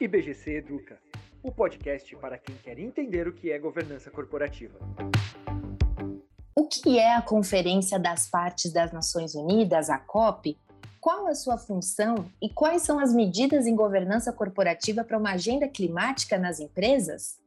IBGC Educa, o podcast para quem quer entender o que é governança corporativa. O que é a Conferência das Partes das Nações Unidas, a COP? Qual a sua função e quais são as medidas em governança corporativa para uma agenda climática nas empresas?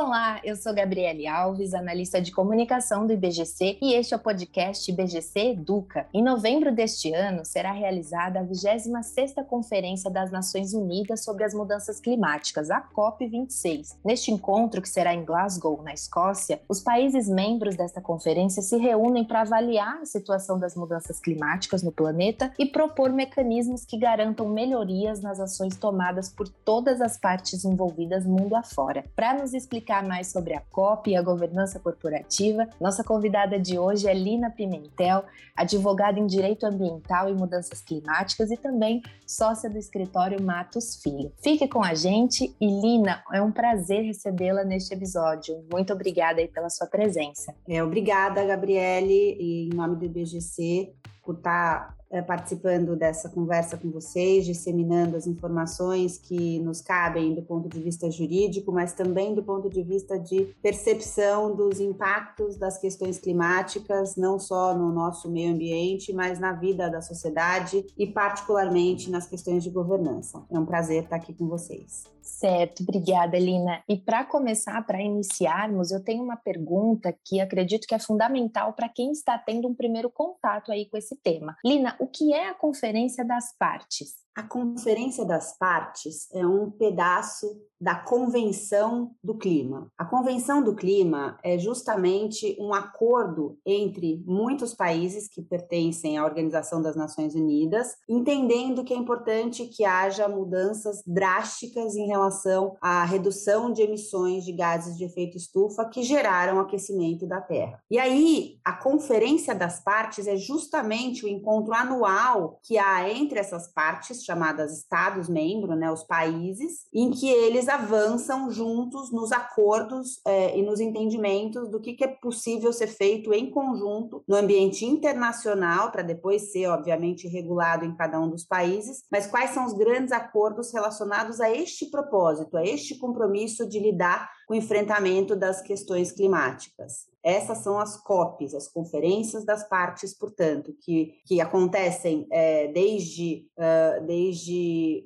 Olá, eu sou Gabriele Alves, analista de comunicação do IBGC e este é o podcast IBGC Educa. Em novembro deste ano será realizada a 26ª Conferência das Nações Unidas sobre as Mudanças Climáticas, a COP26. Neste encontro, que será em Glasgow, na Escócia, os países membros desta conferência se reúnem para avaliar a situação das mudanças climáticas no planeta e propor mecanismos que garantam melhorias nas ações tomadas por todas as partes envolvidas mundo afora. Para nos explicar explicar mais sobre a COP e a governança corporativa, nossa convidada de hoje é Lina Pimentel, advogada em Direito Ambiental e Mudanças Climáticas e também sócia do escritório Matos Filho. Fique com a gente e Lina, é um prazer recebê-la neste episódio. Muito obrigada aí pela sua presença. É, obrigada, Gabriele, em nome do IBGC, por estar é, participando dessa conversa com vocês, disseminando as informações que nos cabem do ponto de vista jurídico, mas também do ponto de vista de percepção dos impactos das questões climáticas, não só no nosso meio ambiente, mas na vida da sociedade e, particularmente, nas questões de governança. É um prazer estar aqui com vocês. Certo, obrigada, Lina. E para começar, para iniciarmos, eu tenho uma pergunta que acredito que é fundamental para quem está tendo um primeiro contato aí com esse tema. Lina, o que é a Conferência das Partes? A Conferência das Partes é um pedaço da Convenção do Clima. A Convenção do Clima é justamente um acordo entre muitos países que pertencem à Organização das Nações Unidas, entendendo que é importante que haja mudanças drásticas em relação à redução de emissões de gases de efeito estufa que geraram aquecimento da Terra. E aí, a Conferência das Partes é justamente o encontro anual que há entre essas partes chamadas Estados-membros, né, os países, em que eles avançam juntos nos acordos é, e nos entendimentos do que, que é possível ser feito em conjunto no ambiente internacional, para depois ser, obviamente, regulado em cada um dos países, mas quais são os grandes acordos relacionados a este propósito, a este compromisso de lidar com o enfrentamento das questões climáticas. Essas são as COPs, as conferências das partes, portanto, que, que acontecem é, desde, uh, desde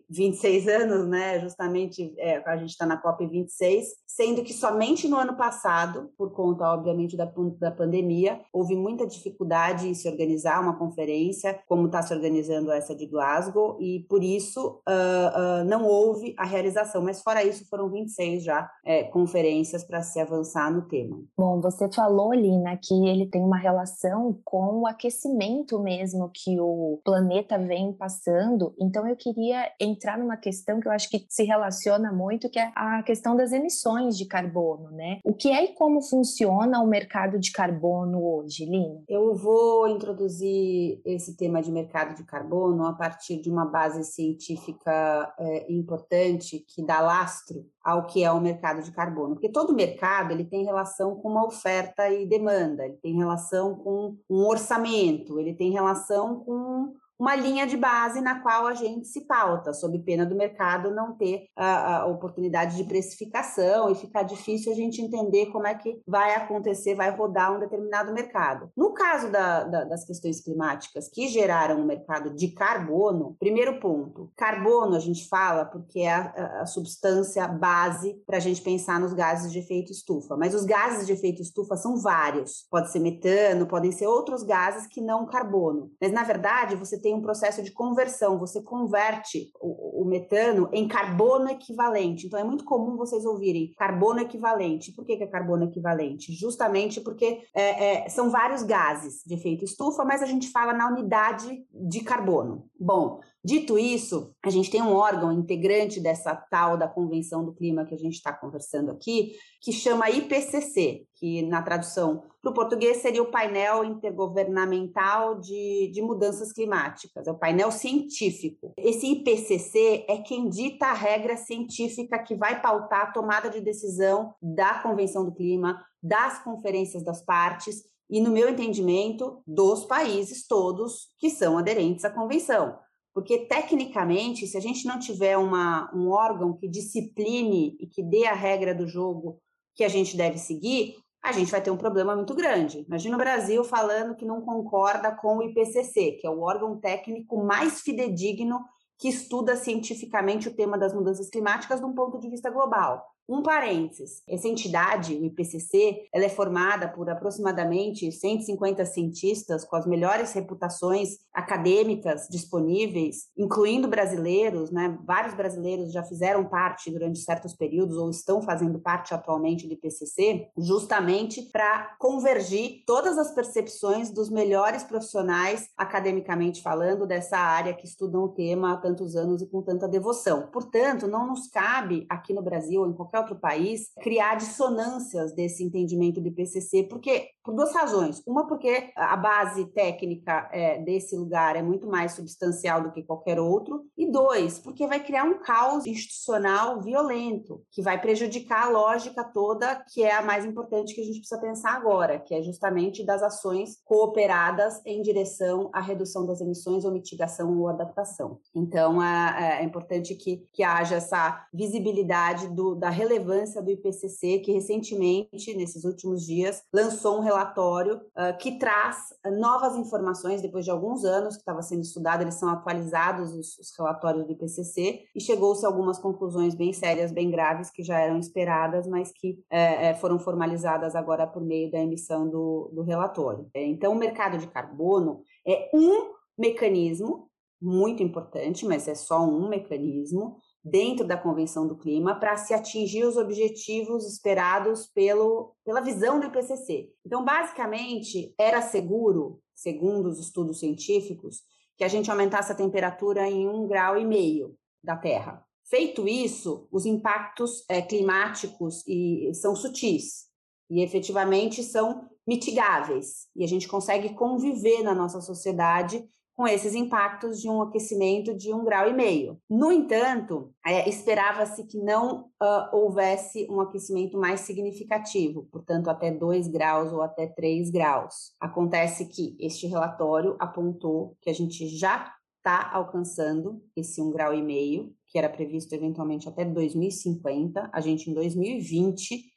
26 anos, né? Justamente é, a gente está na COP 26, sendo que somente no ano passado, por conta, obviamente, da, da pandemia, houve muita dificuldade em se organizar uma conferência, como está se organizando essa de Glasgow, e por isso uh, uh, não houve a realização. Mas fora isso, foram 26 já é, conferências para se avançar no tema. Bom, você falou, Lina, que ele tem uma relação com o aquecimento mesmo que o planeta vem passando. Então eu queria entrar numa questão que eu acho que se relaciona muito, que é a questão das emissões de carbono, né? O que é e como funciona o mercado de carbono hoje, Lina? Eu vou introduzir esse tema de mercado de carbono a partir de uma base científica é, importante que dá lastro ao que é o mercado de carbono, porque todo mercado ele tem relação com uma oferta e demanda, ele tem relação com um orçamento, ele tem relação com uma linha de base na qual a gente se pauta, sob pena do mercado não ter a, a, oportunidade de precificação e ficar difícil a gente entender como é que vai acontecer, vai rodar um determinado mercado. No caso da, da, das questões climáticas que geraram o mercado de carbono, primeiro ponto, carbono a gente fala porque é a, a substância base para a gente pensar nos gases de efeito estufa, mas os gases de efeito estufa são vários, pode ser metano, podem ser outros gases que não carbono, mas na verdade você tem tem um processo de conversão, você converte o, o, metano em carbono equivalente. Então é muito comum vocês ouvirem carbono equivalente. Por que, que é carbono equivalente? Justamente porque é, é, são vários gases de efeito estufa, mas a gente fala na unidade de carbono. Bom, Dito isso, a gente tem um órgão integrante dessa tal da Convenção do Clima que a gente está conversando aqui, que chama IPCC, que na tradução para o português seria o painel intergovernamental de, de mudanças climáticas, é o painel científico. Esse IPCC é quem dita a regra científica que vai pautar a tomada de decisão da Convenção do Clima, das conferências das partes e, no meu entendimento, dos países todos que são aderentes à convenção. Porque, tecnicamente, se a gente não tiver uma, um órgão que discipline e que dê a regra do jogo que a gente deve seguir, a gente vai ter um problema muito grande. Imagina o Brasil falando que não concorda com o IPCC, que é o órgão técnico mais fidedigno que estuda cientificamente o tema das mudanças climáticas de um ponto de vista global. Um parênteses, essa entidade, o IPCC, ela é formada por aproximadamente 150 cientistas com as melhores reputações acadêmicas disponíveis, incluindo brasileiros, né? Vários brasileiros já fizeram parte durante certos períodos ou estão fazendo parte atualmente do IPCC, justamente para convergir todas as percepções dos melhores profissionais academicamente falando dessa área que estudam o tema há tantos anos e com tanta devoção. Portanto, não nos cabe aqui no Brasil ou em qualquer qualquer outro país, criar dissonâncias desse entendimento do IPCC, porque por duas razões. Uma, porque a base técnica é, desse lugar é muito mais substancial do que qualquer outro. E dois, porque vai criar um caos institucional violento, que vai prejudicar a lógica toda, que é a mais importante que a gente precisa pensar agora, que é justamente das ações cooperadas em direção à redução das emissões ou mitigação ou adaptação. Então, é, é importante que, que haja essa visibilidade do, da relevância do IPCC, que recentemente, nesses últimos dias, lançou um relatório uh, que traz novas informações depois de alguns anos que estava sendo estudado, eles são atualizados os, os relatórios do IPCC e chegou-se a algumas conclusões bem sérias, bem graves que já eram esperadas, mas que é, é, foram formalizadas agora por meio da emissão do, do relatório. Então, o mercado de carbono é um mecanismo muito importante, mas é só um mecanismo dentro da Convenção do Clima para se atingir os objetivos esperados pelo, pela visão do IPCC. Então, basicamente, era seguro, segundo os estudos científicos, que a gente aumentasse a temperatura em um grau e meio da Terra. Feito isso, os impactos é, climáticos e, são sutis e efetivamente são mitigáveis e a gente consegue conviver na nossa sociedade com esses impactos de um aquecimento de um grau e meio. No entanto, é, esperava-se que não uh, houvesse um aquecimento mais significativo, portanto, até 2 graus ou até 3 graus. Acontece que este relatório apontou que a gente já está alcançando esse um grau e meio, que era previsto eventualmente até 2050. A gente, em 2020,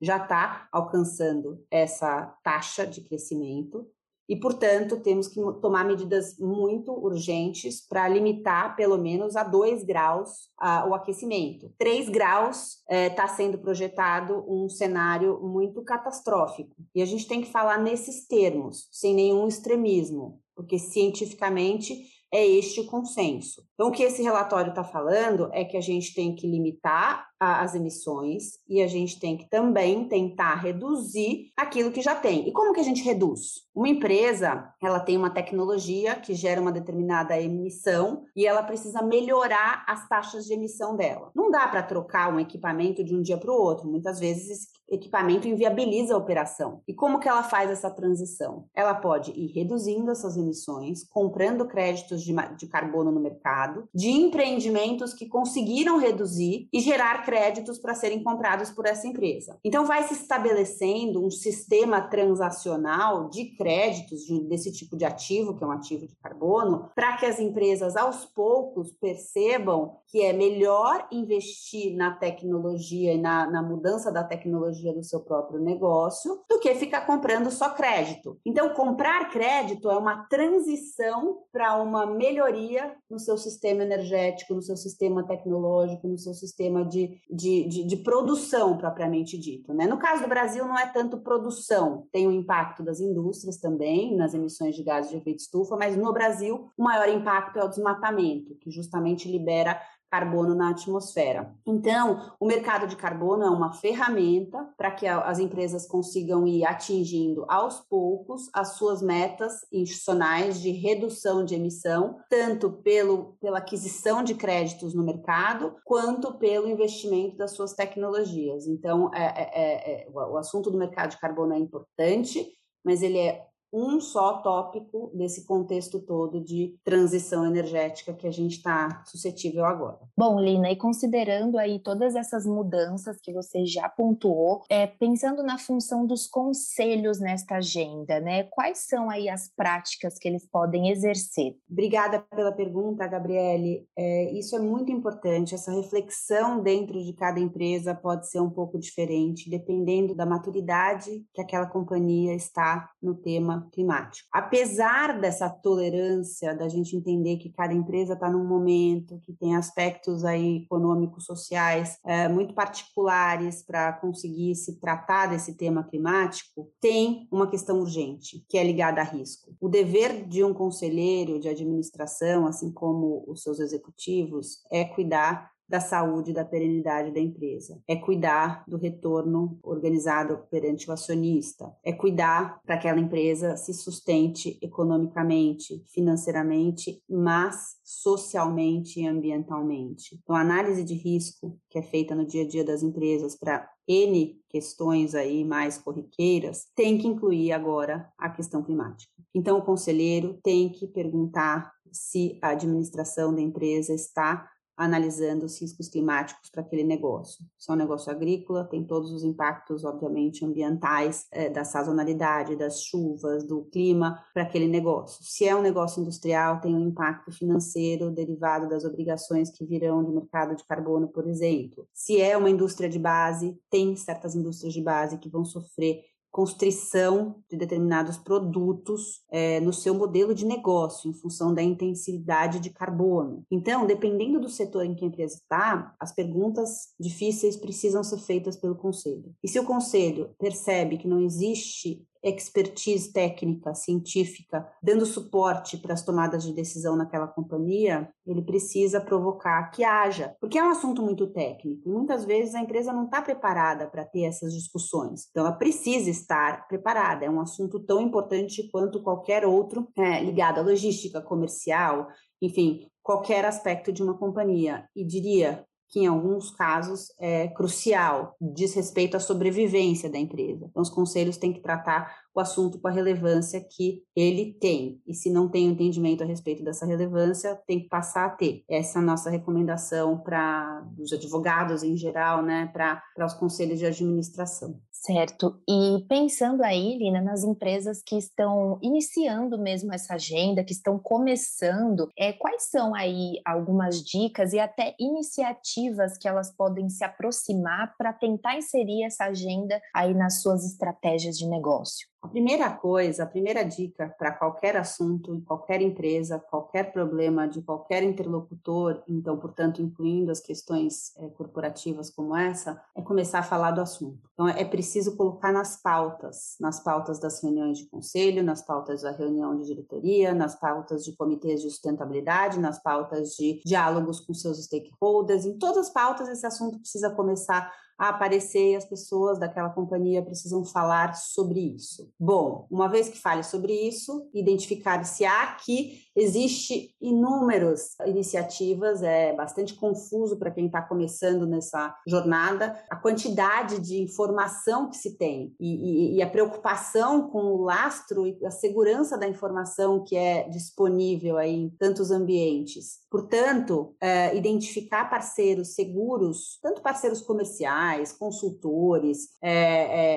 já está alcançando essa taxa de crescimento e, portanto, temos que tomar medidas muito urgentes para limitar, pelo menos, a 2 graus a, o aquecimento. 3 graus está é, sendo projetado um cenário muito catastrófico. E a gente tem que falar nesses termos, sem nenhum extremismo, porque cientificamente é este o consenso. Então, o que esse relatório está falando é que a gente tem que limitar a, as emissões e a gente tem que também tentar reduzir aquilo que já tem. E como que a gente reduz? Uma empresa, ela tem uma tecnologia que gera uma determinada emissão e ela precisa melhorar as taxas de emissão dela. Não dá para trocar um equipamento de um dia para o outro. Muitas vezes esse equipamento inviabiliza a operação. E como que ela faz essa transição? Ela pode ir reduzindo essas emissões, comprando créditos de, de carbono no mercado, de empreendimentos que conseguiram reduzir e gerar créditos para serem comprados por essa empresa. Então vai se estabelecendo um sistema transacional de créditos de, desse tipo de ativo, que é um ativo de carbono, para que as empresas aos poucos percebam que é melhor investir na tecnologia e na, na mudança da tecnologia do seu próprio negócio do que ficar comprando só crédito. Então, comprar crédito é uma transição para uma melhoria no seu sistema energético, no seu sistema tecnológico, no seu sistema de, de, de, de produção propriamente dito. Né? No caso do Brasil, não é tanto produção, tem o impacto das indústrias também, nas emissões de gases de efeito estufa, mas no Brasil, o maior impacto é o desmatamento, que justamente libera carbono na atmosfera. Então, o mercado de carbono é uma ferramenta para que as empresas consigam ir atingindo aos poucos as suas metas institucionais de redução de emissão, tanto pelo, pela aquisição de créditos no mercado, quanto pelo investimento das suas tecnologias. Então, é, é, é, é o assunto do mercado de carbono é importante, mas ele é um só tópico desse contexto todo de transição energética que a gente está suscetível agora. Bom, Lina, e considerando aí todas essas mudanças que você já pontuou, é, pensando na função dos conselhos nesta agenda, né? Quais são aí as práticas que eles podem exercer? Obrigada pela pergunta, Gabriele. É, isso é muito importante. Essa reflexão dentro de cada empresa pode ser um pouco diferente, dependendo da maturidade que aquela companhia está no tema climático. Apesar dessa tolerância, da gente entender que cada empresa está num momento que tem aspectos aí econômicos, sociais é, muito particulares para conseguir se tratar desse tema climático, tem uma questão urgente que é ligada a risco. O dever de um conselheiro de administração, assim como os seus executivos, é cuidar da saúde e da perenidade da empresa. É cuidar do retorno organizado perante o acionista. É cuidar para que aquela empresa se sustente economicamente, financeiramente, mas socialmente e ambientalmente. Então, a análise de risco que é feita no dia a dia das empresas para N questões aí mais corriqueiras, tem que incluir agora a questão climática. Então, o conselheiro tem que perguntar se a administração da empresa está analisando os riscos climáticos para aquele negócio. Se é um negócio agrícola, tem todos os impactos, obviamente, ambientais, é, da sazonalidade, das chuvas, do clima para aquele negócio. Se é um negócio industrial, tem um impacto financeiro derivado das obrigações que virão do mercado de carbono, por exemplo. Se é uma indústria de base, tem certas indústrias de base que vão sofrer constrição de determinados produtos é, no seu modelo de negócio, em função da intensidade de carbono. Então, dependendo do setor em que a empresa está, as perguntas difíceis precisam ser feitas pelo conselho. E se o conselho percebe que não existe expertise técnica, científica, dando suporte para as tomadas de decisão naquela companhia, ele precisa provocar que haja, porque é um assunto muito técnico e muitas vezes a empresa não está preparada para ter essas discussões. Então, ela precisa estar preparada. É um assunto tão importante quanto qualquer outro é, ligado à logística comercial, enfim, qualquer aspecto de uma companhia. E diria que em alguns casos é crucial, diz respeito à sobrevivência da empresa. Então, os conselhos têm que tratar o assunto com a relevância que ele tem. E se não tem entendimento a respeito dessa relevância, tem que passar a ter. Essa é a nossa recomendação para os advogados em geral, né, para os conselhos de administração. Certo. E pensando aí, Lina, nas empresas que estão iniciando mesmo essa agenda, que estão começando, é, quais são aí algumas dicas e até iniciativas que elas podem se aproximar para tentar inserir essa agenda aí nas suas estratégias de negócio? A primeira coisa, a primeira dica para qualquer assunto, em qualquer empresa, qualquer problema de qualquer interlocutor, então, portanto, incluindo as questões é, corporativas como essa, é começar a falar do assunto. Então, é preciso colocar nas pautas, nas pautas das reuniões de conselho, nas pautas da reunião de diretoria, nas pautas de comitês de sustentabilidade, nas pautas de diálogos com seus stakeholders, em todas as pautas esse assunto precisa começar a aparecer e as pessoas daquela companhia precisam falar sobre isso. Bom, uma vez que fale sobre isso, identificar se há aqui existe inúmeras iniciativas, é bastante confuso para quem está começando nessa jornada, a quantidade de informação que se tem e, e, e, a preocupação com o lastro e a segurança da informação que é disponível aí em tantos ambientes. Portanto, é, identificar parceiros seguros, tanto parceiros comerciais, consultores, é,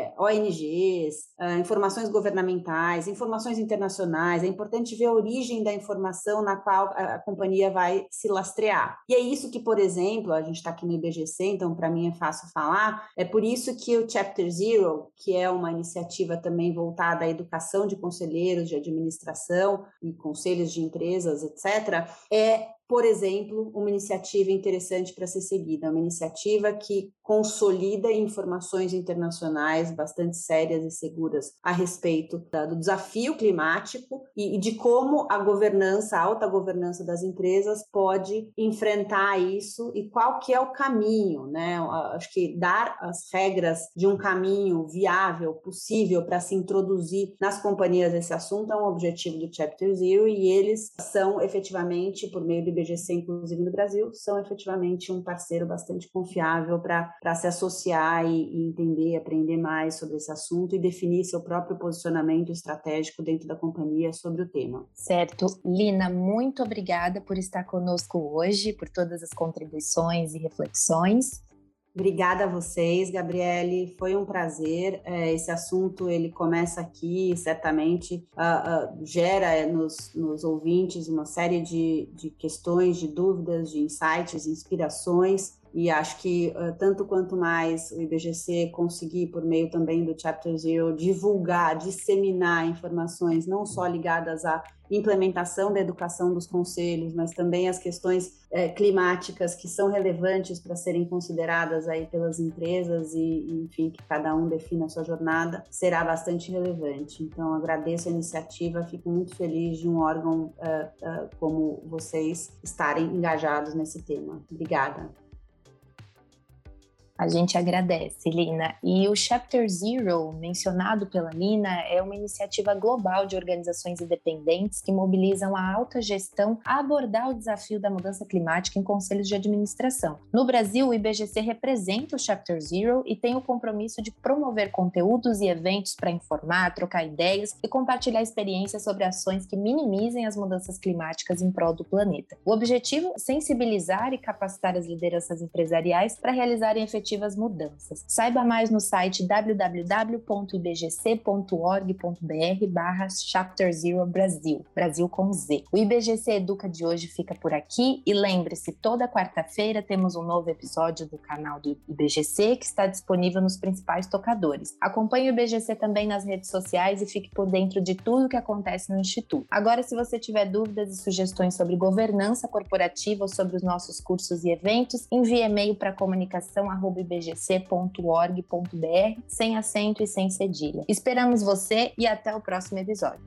é, ONGs, é, informações governamentais, informações internacionais. É importante ver a origem da informação informação na qual a, a companhia vai se lastrear. E é isso que, por exemplo, a gente está aqui no IBGC, então para mim é fácil falar, é por isso que o Chapter Zero, que é uma iniciativa também voltada à educação de conselheiros de administração e conselhos de empresas, etc., é por exemplo, uma iniciativa interessante para ser seguida, uma iniciativa que consolida informações internacionais bastante sérias e seguras a respeito do desafio climático e, de como a governança, a alta governança das empresas pode enfrentar isso e qual que é o caminho, né? Acho que dar as regras de um caminho viável, possível para se introduzir nas companhias esse assunto é um objetivo do Chapter Zero e eles são efetivamente, por meio do IBGC, inclusive no Brasil, são efetivamente um parceiro bastante confiável para se associar e, e entender, aprender mais sobre esse assunto e definir seu próprio posicionamento estratégico dentro da companhia sobre o tema. Certo. Lina, muito obrigada por estar conosco hoje, por todas as contribuições e reflexões. Obrigada a vocês, Gabriele. Foi um prazer. É, esse assunto ele começa aqui, certamente uh, uh, gera nos, nos, ouvintes uma série de, de questões, de dúvidas, de insights, inspirações. E acho que tanto quanto mais o IBGC conseguir, por meio também do Chapter Zero, divulgar, disseminar informações não só ligadas à implementação da educação dos conselhos, mas também as questões climáticas que são relevantes para serem consideradas aí pelas empresas e, enfim, que cada um defina a sua jornada, será bastante relevante. Então, agradeço a iniciativa, fico muito feliz de um órgão uh, uh, como vocês estarem engajados nesse tema. Obrigada. A gente agradece, Lina. E o Chapter Zero, mencionado pela Lina, é uma iniciativa global de organizações independentes que mobilizam a alta gestão a abordar o desafio da mudança climática em conselhos de administração. No Brasil, o IBGC representa o Chapter Zero e tem o compromisso de promover conteúdos e eventos para informar, trocar ideias e compartilhar experiências sobre ações que minimizem as mudanças climáticas em prol do planeta. O objetivo é sensibilizar e capacitar as lideranças empresariais para realizarem efetivamente efetivas mudanças. Saiba mais no site www.ibgc.org.br barra Chapter Zero Brasil, Brasil com Z. O IBGC Educa de hoje fica por aqui e lembre-se, toda quarta-feira temos um novo episódio do canal do IBGC que está disponível nos principais tocadores. Acompanhe o IBGC também nas redes sociais e fique por dentro de tudo o que acontece no Instituto. Agora, se você tiver dúvidas e sugestões sobre governança corporativa ou sobre os nossos cursos e eventos, envie e-mail para comunicação ibgc.org.br, sem acento e sem cedilha. Esperamos você e até o próximo episódio.